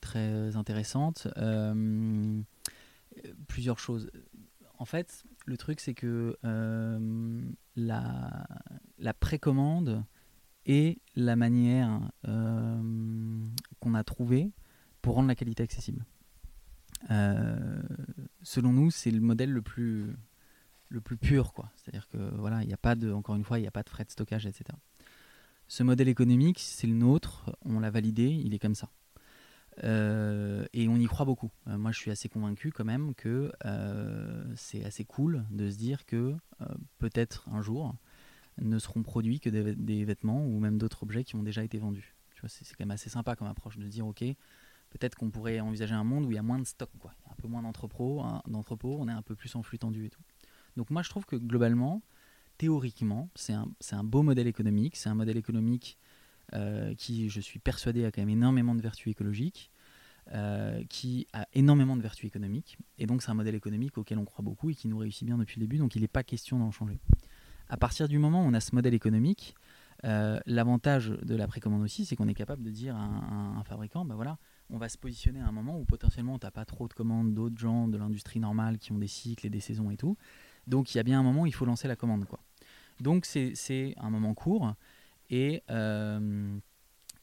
très intéressante. Choses. En fait, le truc, c'est que euh, la, la précommande est la manière euh, qu'on a trouvée pour rendre la qualité accessible. Euh, selon nous, c'est le modèle le plus, le plus pur, quoi. C'est-à-dire que voilà, il n'y a pas de, encore une fois, il n'y a pas de frais de stockage, etc. Ce modèle économique, c'est le nôtre, on l'a validé, il est comme ça. Euh, et on y croit beaucoup. Euh, moi, je suis assez convaincu quand même que euh, c'est assez cool de se dire que peut-être un jour ne seront produits que des, vêtements ou même d'autres objets qui ont déjà été vendus. c'est, quand même assez sympa comme approche de dire ok, peut-être qu'on pourrait envisager un monde où il y a moins de stock, quoi. Il y a un peu moins d'entrepôts, d'entrepôts, on est un peu plus en flux tendu et tout. Donc moi, je trouve que globalement, théoriquement, c'est un, c'est un beau modèle économique. C'est un modèle économique euh, qui, je suis persuadé, a quand même énormément de vertus écologiques, euh, qui a énormément de vertus économiques. Et donc, c'est un modèle économique auquel on croit beaucoup et qui nous réussit bien depuis le début. Donc, il n'est pas question d'en changer. À partir du moment où on a ce modèle économique, euh, l'avantage de la précommande aussi, c'est qu'on est capable de dire à un, fabricant, ben voilà, on va se positionner à un moment où potentiellement tu n'as pas trop de commandes d'autres gens de l'industrie normale qui ont des cycles et des saisons et tout. Donc il y a bien un moment où il faut lancer la commande. Donc c'est un moment court et, euh,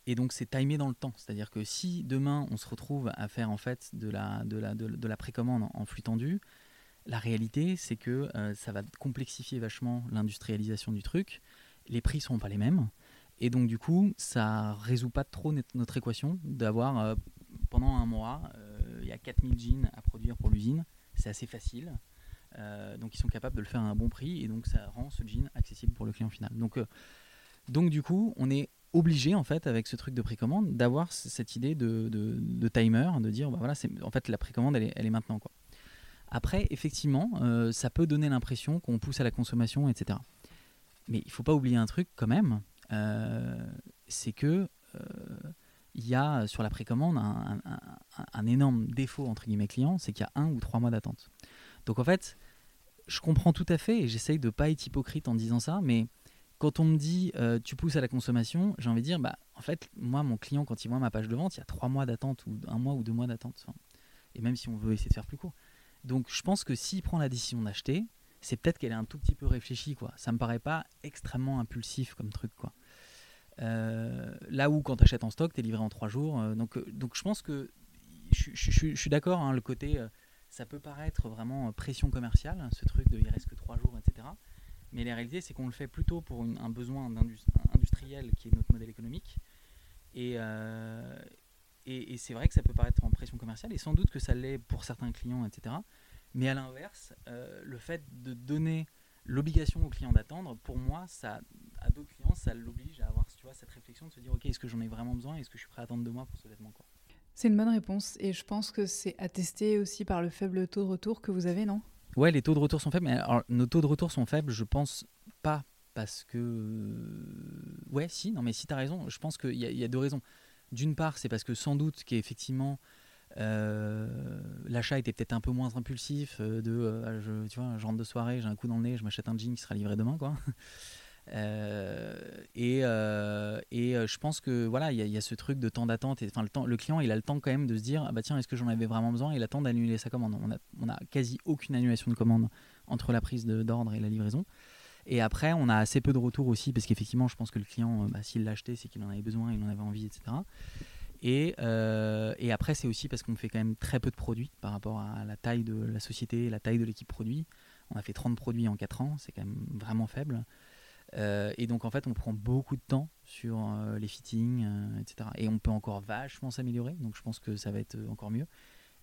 et donc c'est timé dans le temps. C'est-à-dire que si demain on se retrouve à faire en fait de la, de la, de, la précommande en flux tendu, la réalité c'est que euh, ça va complexifier vachement l'industrialisation du truc. Les prix ne seront pas les mêmes. Et donc du coup, ça résout pas trop notre équation d'avoir euh, pendant un mois, il y a 4000 jeans à produire pour l'usine. C'est assez facile. donc ils sont capables de le faire à un bon prix et donc ça rend ce jean accessible pour le client final. Donc donc du coup, on est obligé en fait avec ce truc de précommande d'avoir cette idée de, timer, de dire bah voilà, en fait la précommande elle est, elle est maintenant quoi. Après, effectivement, euh, ça peut donner l'impression qu'on pousse à la consommation, etc. Mais il faut pas oublier un truc quand même, euh, c'est que euh, il y a sur la précommande un, un, énorme défaut entre guillemets client, c'est qu'il y a un ou trois mois d'attente. Donc en fait, je comprends tout à fait et j'essaye de pas être hypocrite en disant ça, mais quand on me dit euh, tu pousses à la consommation, j'ai envie de dire, bah, en fait, moi, mon client, quand il voit ma page de vente, il y a trois mois d'attente ou un mois ou deux mois d'attente. et même si on veut essayer de faire plus court. Donc, je pense que s'il prend la décision d'acheter, c'est peut-être qu'elle est un tout petit peu réfléchie. Quoi. Ça me paraît pas extrêmement impulsif comme truc. Quoi. Euh, là où, quand tu achètes en stock, tu es livré en trois jours. Euh, donc, donc, je pense que je, suis d'accord, hein, le côté, ça peut paraître vraiment pression commerciale, ce truc de il reste que trois jours, etc. Mais la réalité, c'est qu'on le fait plutôt pour un besoin industriel qui est notre modèle économique. Euh, et, c'est vrai que ça peut paraître en pression commerciale, et sans doute que ça l'est pour certains clients, etc. Mais à l'inverse, euh, le fait de donner l'obligation aux clients d'attendre, pour moi, ça, à d'autres clients, ça l'oblige à avoir tu vois, cette réflexion de se dire, ok, est-ce que j'en ai vraiment besoin Est-ce que je suis prêt à attendre deux mois pour ce vêtement C'est une bonne réponse, et je pense que c'est attesté aussi par le faible taux de retour que vous avez, non? Ouais, les taux de retour sont faibles. Mais alors, nos taux de retour sont faibles, je pense pas parce que. Euh, ouais, si, non, mais si tu as raison, je pense qu'il y, a deux raisons. D'une part, c'est parce que sans doute qu'effectivement, euh, l'achat était peut-être un peu moins impulsif. Euh, de, je, tu vois, je rentre de soirée, j'ai un coup dans le nez, je m'achète un jean qui sera livré demain, quoi. Euh, et, euh, et euh, je pense que voilà, il y, a ce truc de temps d'attente. Enfin, le, client, il a le temps quand même de se dire, ah bah tiens, est-ce que j'en avais vraiment besoin? Il attend d'annuler sa commande. On a, on a quasi aucune annulation de commande entre la prise d'ordre et la livraison. Et après, on a assez peu de retours aussi, parce qu'effectivement, je pense que le client, bah, s'il l'a acheté, c'est qu'il en avait besoin, il en avait envie, etc. Et, et après, c'est aussi parce qu'on fait quand même très peu de produits par rapport à la taille de la société, la taille de l'équipe produit. On a fait 30 produits en 4 ans, c'est quand même vraiment faible. Euh, et donc en fait, on prend beaucoup de temps sur euh, les fittings, euh, etc. Et on peut encore vachement s'améliorer, donc je pense que ça va être encore mieux.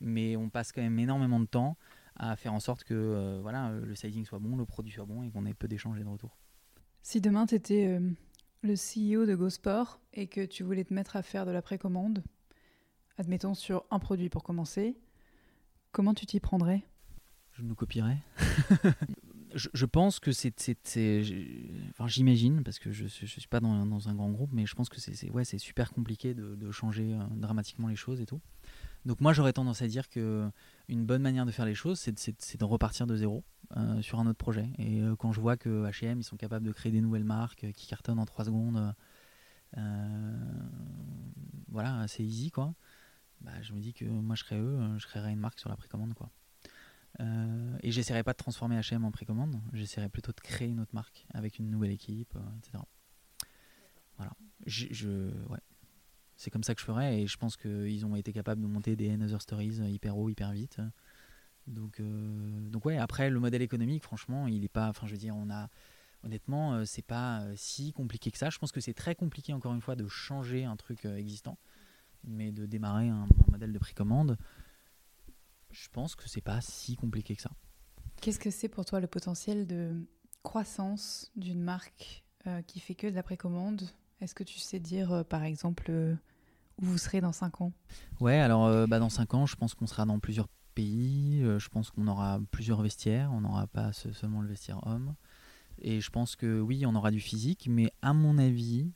Mais on passe quand même énormément de temps à faire en sorte que voilà, le sizing soit bon, le produit soit bon et qu'on ait peu d'échanges et de retours. Si demain tu étais le CEO de GoSport et que tu voulais te mettre à faire de la précommande, admettons sur un produit pour commencer, comment tu t'y prendrais? Je nous copierais. je, pense que c'est. Enfin, j'imagine, parce que je ne suis pas dans, un grand groupe, mais je pense que c'est ouais, super compliqué de, changer euh, dramatiquement les choses et tout. Donc, moi, j'aurais tendance à dire que une bonne manière de faire les choses, c'est de repartir de zéro euh, sur un autre projet. Et euh, quand je vois que HM, ils sont capables de créer des nouvelles marques qui cartonnent en 3 secondes, voilà, c'est easy, quoi. Bah, je me dis que moi, je serais eux, je créerais une marque sur la précommande, quoi. Euh, et j'essaierai pas de transformer H&M en précommande, j'essaierai plutôt de créer une autre marque avec une nouvelle équipe, euh, etc. Voilà. C'est comme ça que je ferai et je pense qu'ils ont été capables de monter des Another Stories hyper haut, hyper vite. Donc, euh, donc ouais, après le modèle économique, franchement, il est pas. Enfin, je veux dire, on a. Honnêtement, euh, c'est pas euh, si compliqué que ça. Je pense que c'est très compliqué, encore une fois, de changer un truc euh, existant, mais de démarrer un modèle de précommande, je pense que c'est pas si compliqué que ça. Qu'est-ce que c'est pour toi le potentiel de croissance d'une marque euh, qui fait que de la précommande? Est-ce que tu sais dire, euh, par exemple, euh, où vous serez dans 5 ans? Ouais, alors euh, bah, dans 5 ans, je pense qu'on sera dans plusieurs pays. je pense qu'on aura plusieurs vestiaires. On n'aura pas seulement le vestiaire homme. Et je pense que oui, on aura du physique, mais à mon avis,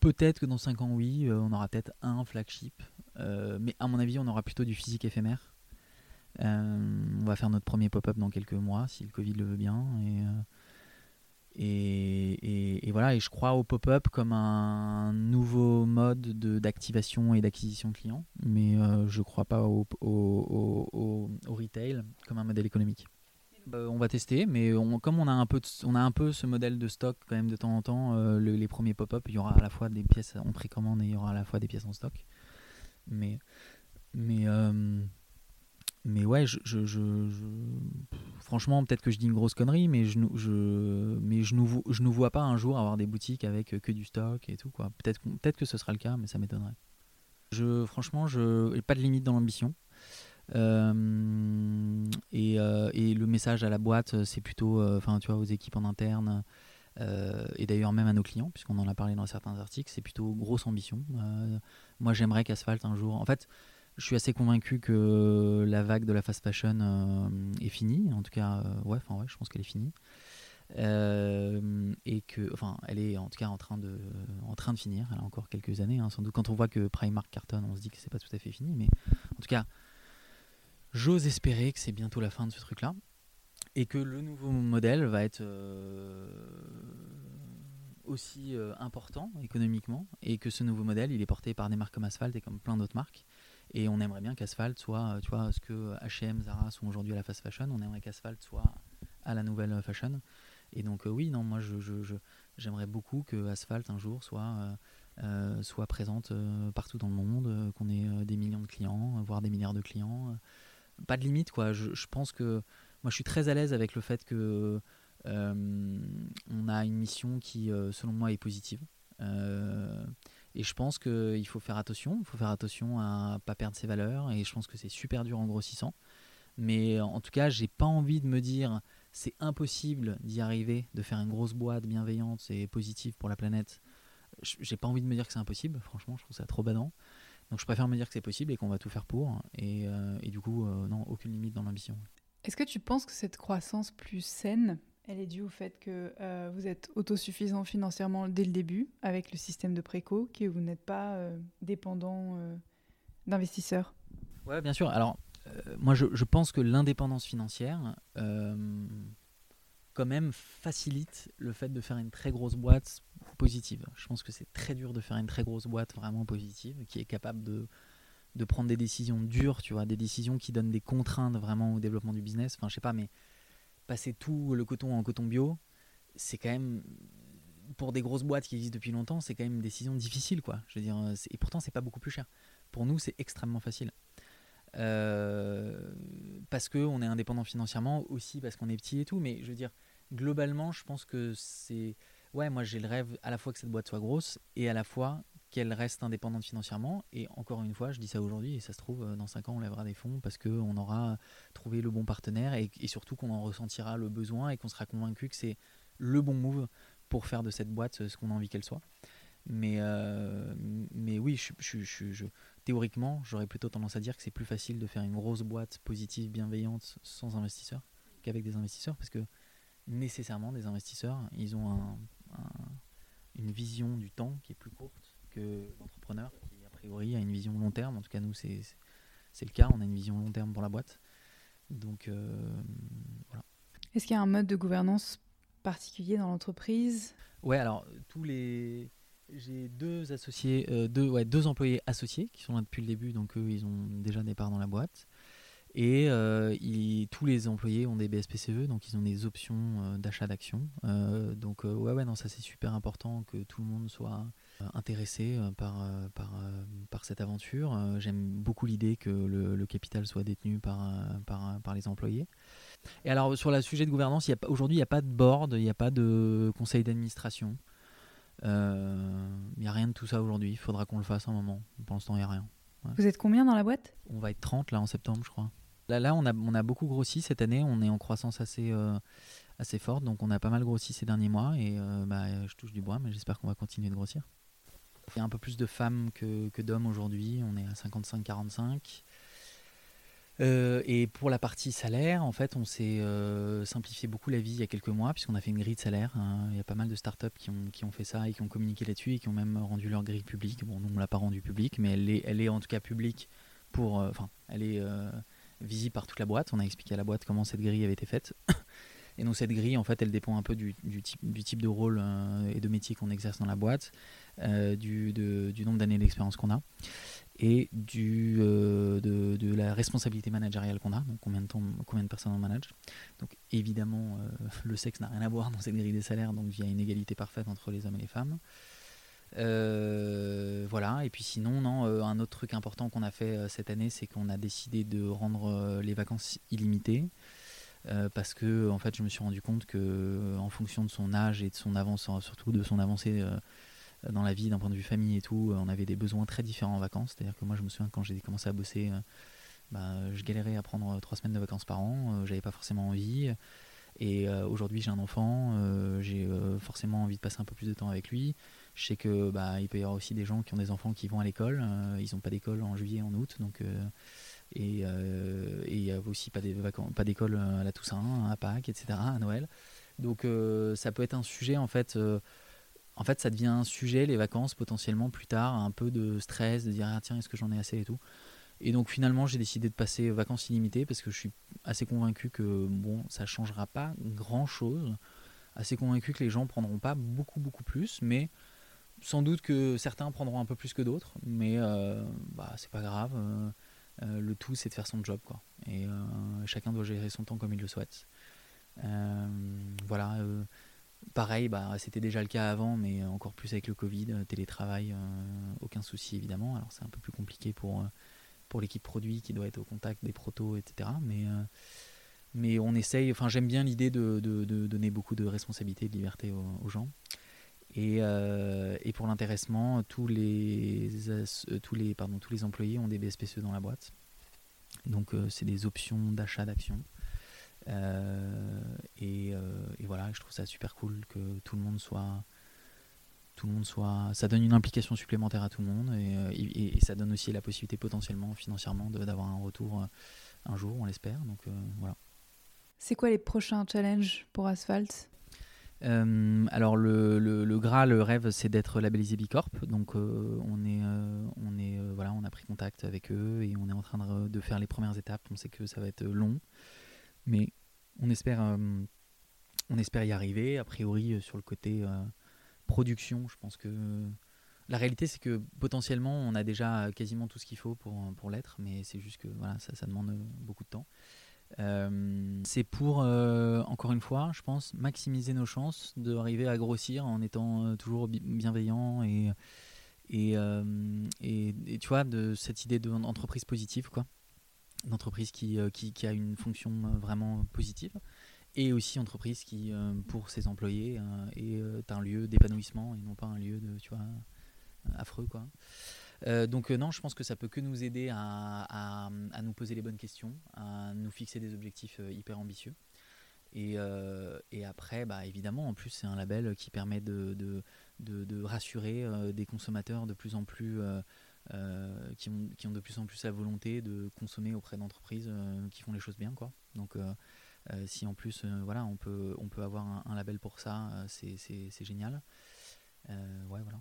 peut-être que dans 5 ans, oui, on aura peut-être un flagship. Mais à mon avis, on aura plutôt du physique éphémère. Euh, on va faire notre premier pop-up dans quelques mois, si le Covid le veut bien. Et, euh, et, et- voilà, et je crois au pop-up comme un nouveau mode de- d'activation et d'acquisition de clients, mais euh, je crois pas au, au- au- au- retail comme un modèle économique. On va tester, mais on- comme on a, un peu on a un peu ce modèle de stock quand même de temps en temps, le- les premiers pop-up, il y aura à la fois des pièces en précommande et il y aura à la fois des pièces en stock. Mais, mais, mais ouais, je, je- franchement, peut-être que je dis une grosse connerie, mais je, je, mais je nous, je vois pas un jour avoir des boutiques avec euh, que du stock et tout. quoi. Peut-être peut-être que ce sera le cas, mais ça m'étonnerait. Je, franchement, je n'ai pas de limite dans l'ambition. Euh, et, euh, et le message à la boîte, c'est plutôt, enfin, tu vois, aux équipes en interne, et d'ailleurs même à nos clients, puisqu'on en a parlé dans certains articles, c'est plutôt grosse ambition. Moi, j'aimerais qu'Asphalt un jour. En fait, je suis assez convaincu que la vague de la fast fashion euh, est finie. En tout cas, euh, ouais, enfin ouais, je pense qu'elle est finie. Euh, et que, enfin, elle est en tout cas en train de, en train de finir. Elle a encore quelques années, hein, sans doute. Quand on voit que Primark cartonne, on se dit que c'est pas tout à fait fini, mais en tout cas, j'ose espérer que c'est bientôt la fin de ce truc-là et que le nouveau modèle va être aussi important économiquement et que ce nouveau modèle il est porté par des marques comme Asphalt et comme plein d'autres marques et on aimerait bien qu'Asphalt soit euh, tu vois ce que H&M Zara sont aujourd'hui à la fast fashion. On aimerait qu'Asphalt soit à la nouvelle euh, fashion. Et donc euh, oui non moi je, j'aimerais beaucoup que Asphalt un jour soit soit présente partout dans le monde qu'on ait des millions de clients voire des milliards de clients pas de limite quoi. Je, je pense que moi je suis très à l'aise avec le fait que on a une mission qui, selon moi, est positive. Et je pense qu'il faut faire attention. Il faut faire attention à pas perdre ses valeurs. Et je pense que c'est super dur en grossissant. Mais en tout cas, j'ai pas envie de me dire c'est impossible d'y arriver, de faire une grosse boîte bienveillante et positive pour la planète. J'ai pas envie de me dire que c'est impossible. Franchement, je trouve ça trop badant. Donc je préfère me dire que c'est possible et qu'on va tout faire pour. Et, euh, du coup, euh, non, aucune limite dans l'ambition. Est-ce que tu penses que cette croissance plus saine, elle est due au fait que euh, vous êtes autosuffisant financièrement dès le début avec le système de préco, que vous n'êtes pas euh, dépendant euh, d'investisseurs Ouais, bien sûr. Alors, moi, je, pense que l'indépendance financière, quand même, facilite le fait de faire une très grosse boîte positive. Je pense que c'est très dur de faire une très grosse boîte vraiment positive, qui est capable de, de prendre des décisions dures, tu vois, des décisions qui donnent des contraintes vraiment au développement du business. Enfin, je sais pas, mais passer tout le coton en coton bio, c'est quand même pour des grosses boîtes qui existent depuis longtemps, c'est quand même une décision difficile, quoi. Je veux euh, et pourtant, c'est pas beaucoup plus cher. Pour nous, c'est extrêmement facile. Euh, parce qu'on est indépendant financièrement, aussi parce qu'on est petit et tout. Mais je veux dire, globalement, je pense que c'est. Ouais, moi j'ai le rêve à la fois que cette boîte soit grosse et à la fois qu'elle reste indépendante financièrement. Et encore une fois, je dis ça aujourd'hui et ça se trouve, euh, dans 5 ans, on lèvera des fonds parce qu'on aura trouvé le bon partenaire et, surtout qu'on en ressentira le besoin et qu'on sera convaincu que c'est le bon move pour faire de cette boîte euh, ce qu'on a envie qu'elle soit. Mais, euh, mais oui, je, je, je, théoriquement, j'aurais plutôt tendance à dire que c'est plus facile de faire une grosse boîte positive, bienveillante, sans investisseurs, qu'avec des investisseurs, parce que nécessairement, des investisseurs, ils ont un- une vision du temps qui est plus courte que l'entrepreneur, qui a priori a une vision long terme. En tout cas, nous, c'est le cas, on a une vision long terme pour la boîte. Donc, euh, voilà. Est-ce qu'il y a un mode de gouvernance particulier dans l'entreprise? Ouais, alors tous les. J'ai deux associés, euh, deux, ouais, deux employés associés qui sont là depuis le début, donc eux, ils ont déjà des parts dans la boîte. Et euh, ils- tous les employés ont des BSPCE, donc ils ont des options euh, d'achat d'actions. Donc ouais, ouais, non, ça c'est super important que tout le monde soit intéressé euh, par, euh, par, euh, par cette aventure. Euh, J'aime beaucoup l'idée que le, le capital soit détenu par, euh, par, euh, par les employés. Et alors sur le sujet de gouvernance, aujourd'hui il n'y a pas de board, il n'y a pas de conseil d'administration. Euh, Il n'y a rien de tout ça aujourd'hui. Il faudra qu'on le fasse un moment. Pour l'instant, il n'y a rien. Vous êtes combien dans la boîte? On va être 30 là en septembre, je crois. Là, là on, a, on a beaucoup grossi cette année. On est en croissance assez, euh, assez forte. Donc, on a pas mal grossi ces derniers mois. Et euh, bah, je touche du bois, mais j'espère qu'on va continuer de grossir. Il y a un peu plus de femmes que, d'hommes aujourd'hui. On est à 55-45. Euh, et pour la partie salaire, en fait, on s'est euh, simplifié beaucoup la vie il y a quelques mois, puisqu'on a fait une grille de salaire. hein. Il y a pas mal de startups qui ont, fait ça et qui ont communiqué là-dessus et qui ont même rendu leur grille publique. Bon, nous, on l'a pas rendue publique, mais elle est, en tout cas publique pour. euh, Enfin, elle est visible par toute la boîte. On a expliqué à la boîte comment cette grille avait été faite. Et donc, cette grille, en fait, elle dépend un peu du, type, du type de rôle euh, et de métier qu'on exerce dans la boîte, euh, du, nombre d'années d'expérience qu'on a et du, euh, de, la responsabilité managériale qu'on a, donc combien de, combien de personnes on manage. Donc évidemment, le sexe n'a rien à voir dans cette grille des salaires, donc il y a une égalité parfaite entre les hommes et les femmes. Voilà, et puis sinon, non, un autre truc important qu'on a fait cette année, c'est qu'on a décidé de rendre les vacances illimitées. Euh, parce que en fait, je me suis rendu compte que euh, en fonction de son âge et de son avance, surtout de son avancée euh, dans la vie d'un point de vue famille et tout, euh, on avait des besoins très différents en vacances. C'est-à-dire que moi, je me souviens quand j'ai commencé à bosser, euh, bah, je galérais à prendre euh, trois semaines de vacances par an. euh, J'avais pas forcément envie. Et euh, aujourd'hui, j'ai un enfant. euh, j'ai euh, forcément envie de passer un peu plus de temps avec lui. Je sais que bah, il peut y avoir aussi des gens qui ont des enfants qui vont à l'école. euh, ils n'ont pas d'école en juillet, en août, donc. Euh, et il y a aussi pas d'école euh, à la Toussaint, à Pâques, etc., à Noël. Donc euh, ça peut être un sujet en fait. en fait, ça devient un sujet, les vacances, potentiellement plus tard, un peu de stress, de dire ah, tiens, est-ce que j'en ai assez et tout. Et donc finalement, j'ai décidé de passer vacances illimitées parce que je suis assez convaincu que bon, ça changera pas grand-chose. Assez convaincu que les gens prendront pas beaucoup, beaucoup plus, mais sans doute que certains prendront un peu plus que d'autres. Mais euh, bah, c'est pas grave. Euh, le tout, c'est de faire son job, quoi. Et euh, chacun doit gérer son temps comme il le souhaite. Euh, voilà. Pareil, bah, c'était déjà le cas avant, mais encore plus avec le Covid, télétravail, aucun souci évidemment. Alors c'est un peu plus compliqué pour, pour l'équipe produit qui doit être au contact des protos, etc. Mais, on essaye, enfin j'aime bien l'idée de, donner beaucoup de responsabilité et de liberté aux gens. Et, euh, et pour l'intéressement, tous les, euh, tous, les, pardon, tous les employés ont des BSPCE dans la boîte. Donc euh, c'est des options d'achat d'actions. Et, voilà, je trouve ça super cool que tout le monde soit. Tout le monde soit. Ça donne une implication supplémentaire à tout le monde et, ça donne aussi la possibilité potentiellement, financièrement, d'avoir un retour un jour, on l'espère. Donc voilà. C'est quoi les prochains challenges pour Asphalt? Euh, alors le, le, le rêve, c'est d'être labellisé Bicorp. Donc euh, on est, euh, voilà, on a pris contact avec eux et on est en train de, faire les premières étapes. On sait que ça va être long, mais on espère, y arriver. A priori, sur le côté production, je pense que la réalité, c'est que potentiellement, on a déjà quasiment tout ce qu'il faut pour, l'être, mais c'est juste que voilà, ça demande beaucoup de temps. Euh, c'est pour, euh, encore une fois, je pense, maximiser nos chances d'arriver à grossir en étant euh, toujours bi- bienveillant et, et, et, tu vois, de cette idée d'entreprise positive, quoi. D'entreprise qui, qui, qui a une fonction vraiment positive et aussi entreprise qui, pour ses employés, est un lieu d'épanouissement et non pas un lieu de, tu vois, affreux, quoi. Euh, donc euh, non, je pense que ça peut que nous aider à, nous poser les bonnes questions, à nous fixer des objectifs euh, hyper ambitieux. Et, après, bah, évidemment, en plus, c'est un label qui permet de, rassurer des consommateurs de plus en plus, qui, ont, de plus en plus la volonté de consommer auprès d'entreprises qui font les choses bien. Quoi. Donc, si en plus, voilà, on peut, on peut avoir un, label pour ça, c'est, génial. Ouais, voilà.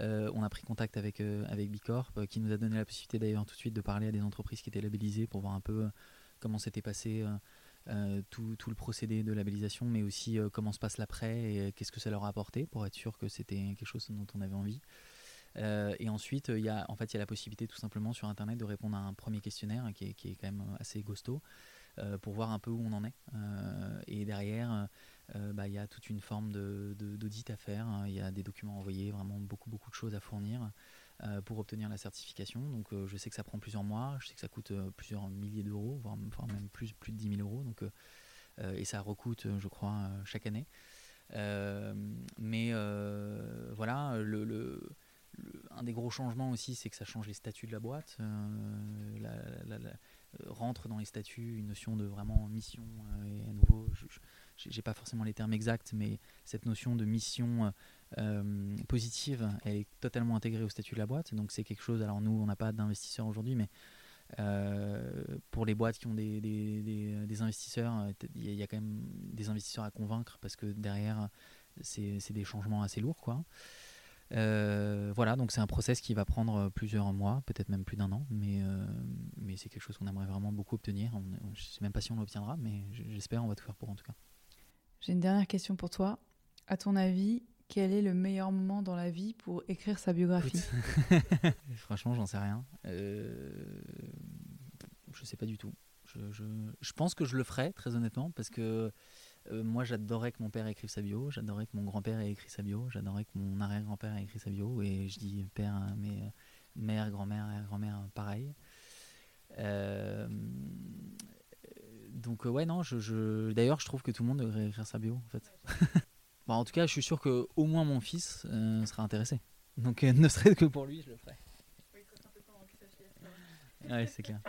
Euh, on a pris contact avec, euh, avec Bicorp, euh, qui nous a donné la possibilité d'ailleurs tout de suite de parler à des entreprises qui étaient labellisées pour voir un peu comment s'était passé tout, tout le procédé de labellisation, mais aussi comment se passe l'après et qu'est-ce que ça leur a apporté pour être sûr que c'était quelque chose dont on avait envie. et ensuite, il y a, en fait, il y a la possibilité tout simplement sur Internet de répondre à un premier questionnaire qui est, qui est quand même assez costaud pour voir un peu où on en est. et derrière, bah, il y a toute une forme d'audit de, à faire. Hein. Il y a des documents envoyés, vraiment beaucoup, beaucoup de choses à fournir. Euh, pour obtenir la certification. Donc euh, je sais que ça prend plusieurs mois, je sais que ça coûte euh, plusieurs milliers d'euros, voire, même plus, plus de 10 000 euros. Donc, et ça recoute, je crois, chaque année. mais voilà, le, un des gros changements aussi, c'est que ça change les statuts de la boîte. rentre dans les statuts une notion de vraiment mission. et à nouveau, n'ai pas forcément les termes exacts, mais cette notion de mission euh, positive, elle est totalement intégrée au statut de la boîte. Donc c'est quelque chose, alors nous, on n'a pas d'investisseurs aujourd'hui, mais euh, pour les boîtes qui ont des, investisseurs, il y, a quand même des investisseurs à convaincre parce que derrière, c'est des changements assez lourds. Quoi. Euh, voilà, donc c'est un process qui va prendre plusieurs mois, peut-être même plus d'un an, mais, mais c'est quelque chose qu'on aimerait vraiment beaucoup obtenir. je ne sais même pas si on l'obtiendra, mais j'espère, on va tout faire pour en tout cas. J'ai une dernière question pour toi. À ton avis, quel est le meilleur moment dans la vie pour écrire sa biographie? Franchement, j'en sais rien. Euh, je sais pas du tout. Je, pense que je le ferai, très honnêtement, parce que euh, moi, j'adorais que mon père écrive sa bio, j'adorais que mon grand-père ait écrit sa bio, j'adorais que mon arrière-grand-père ait écrit sa bio, et je dis père, hein, mais euh, mère, grand-mère, arrière-grand-mère, pareil. Euh, donc ouais non, je, d'ailleurs je trouve que tout le monde devrait écrire sa bio en fait. Bah, en tout cas, je suis sûr que au moins mon fils euh, sera intéressé. Donc, euh, ne serait-ce que pour lui, je le ferai. Oui, c'est clair.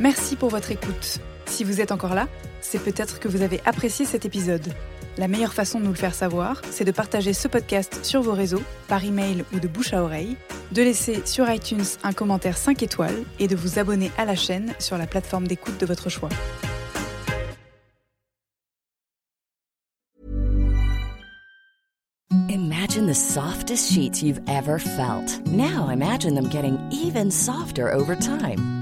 Merci pour votre écoute. Si vous êtes encore là, c'est peut-être que vous avez apprécié cet épisode. La meilleure façon de nous le faire savoir, c'est de partager ce podcast sur vos réseaux, par email ou de bouche à oreille, de laisser sur iTunes un commentaire 5 étoiles et de vous abonner à la chaîne sur la plateforme d'écoute de votre choix. Imagine the softest sheets you've ever felt. Now imagine them getting even softer over time.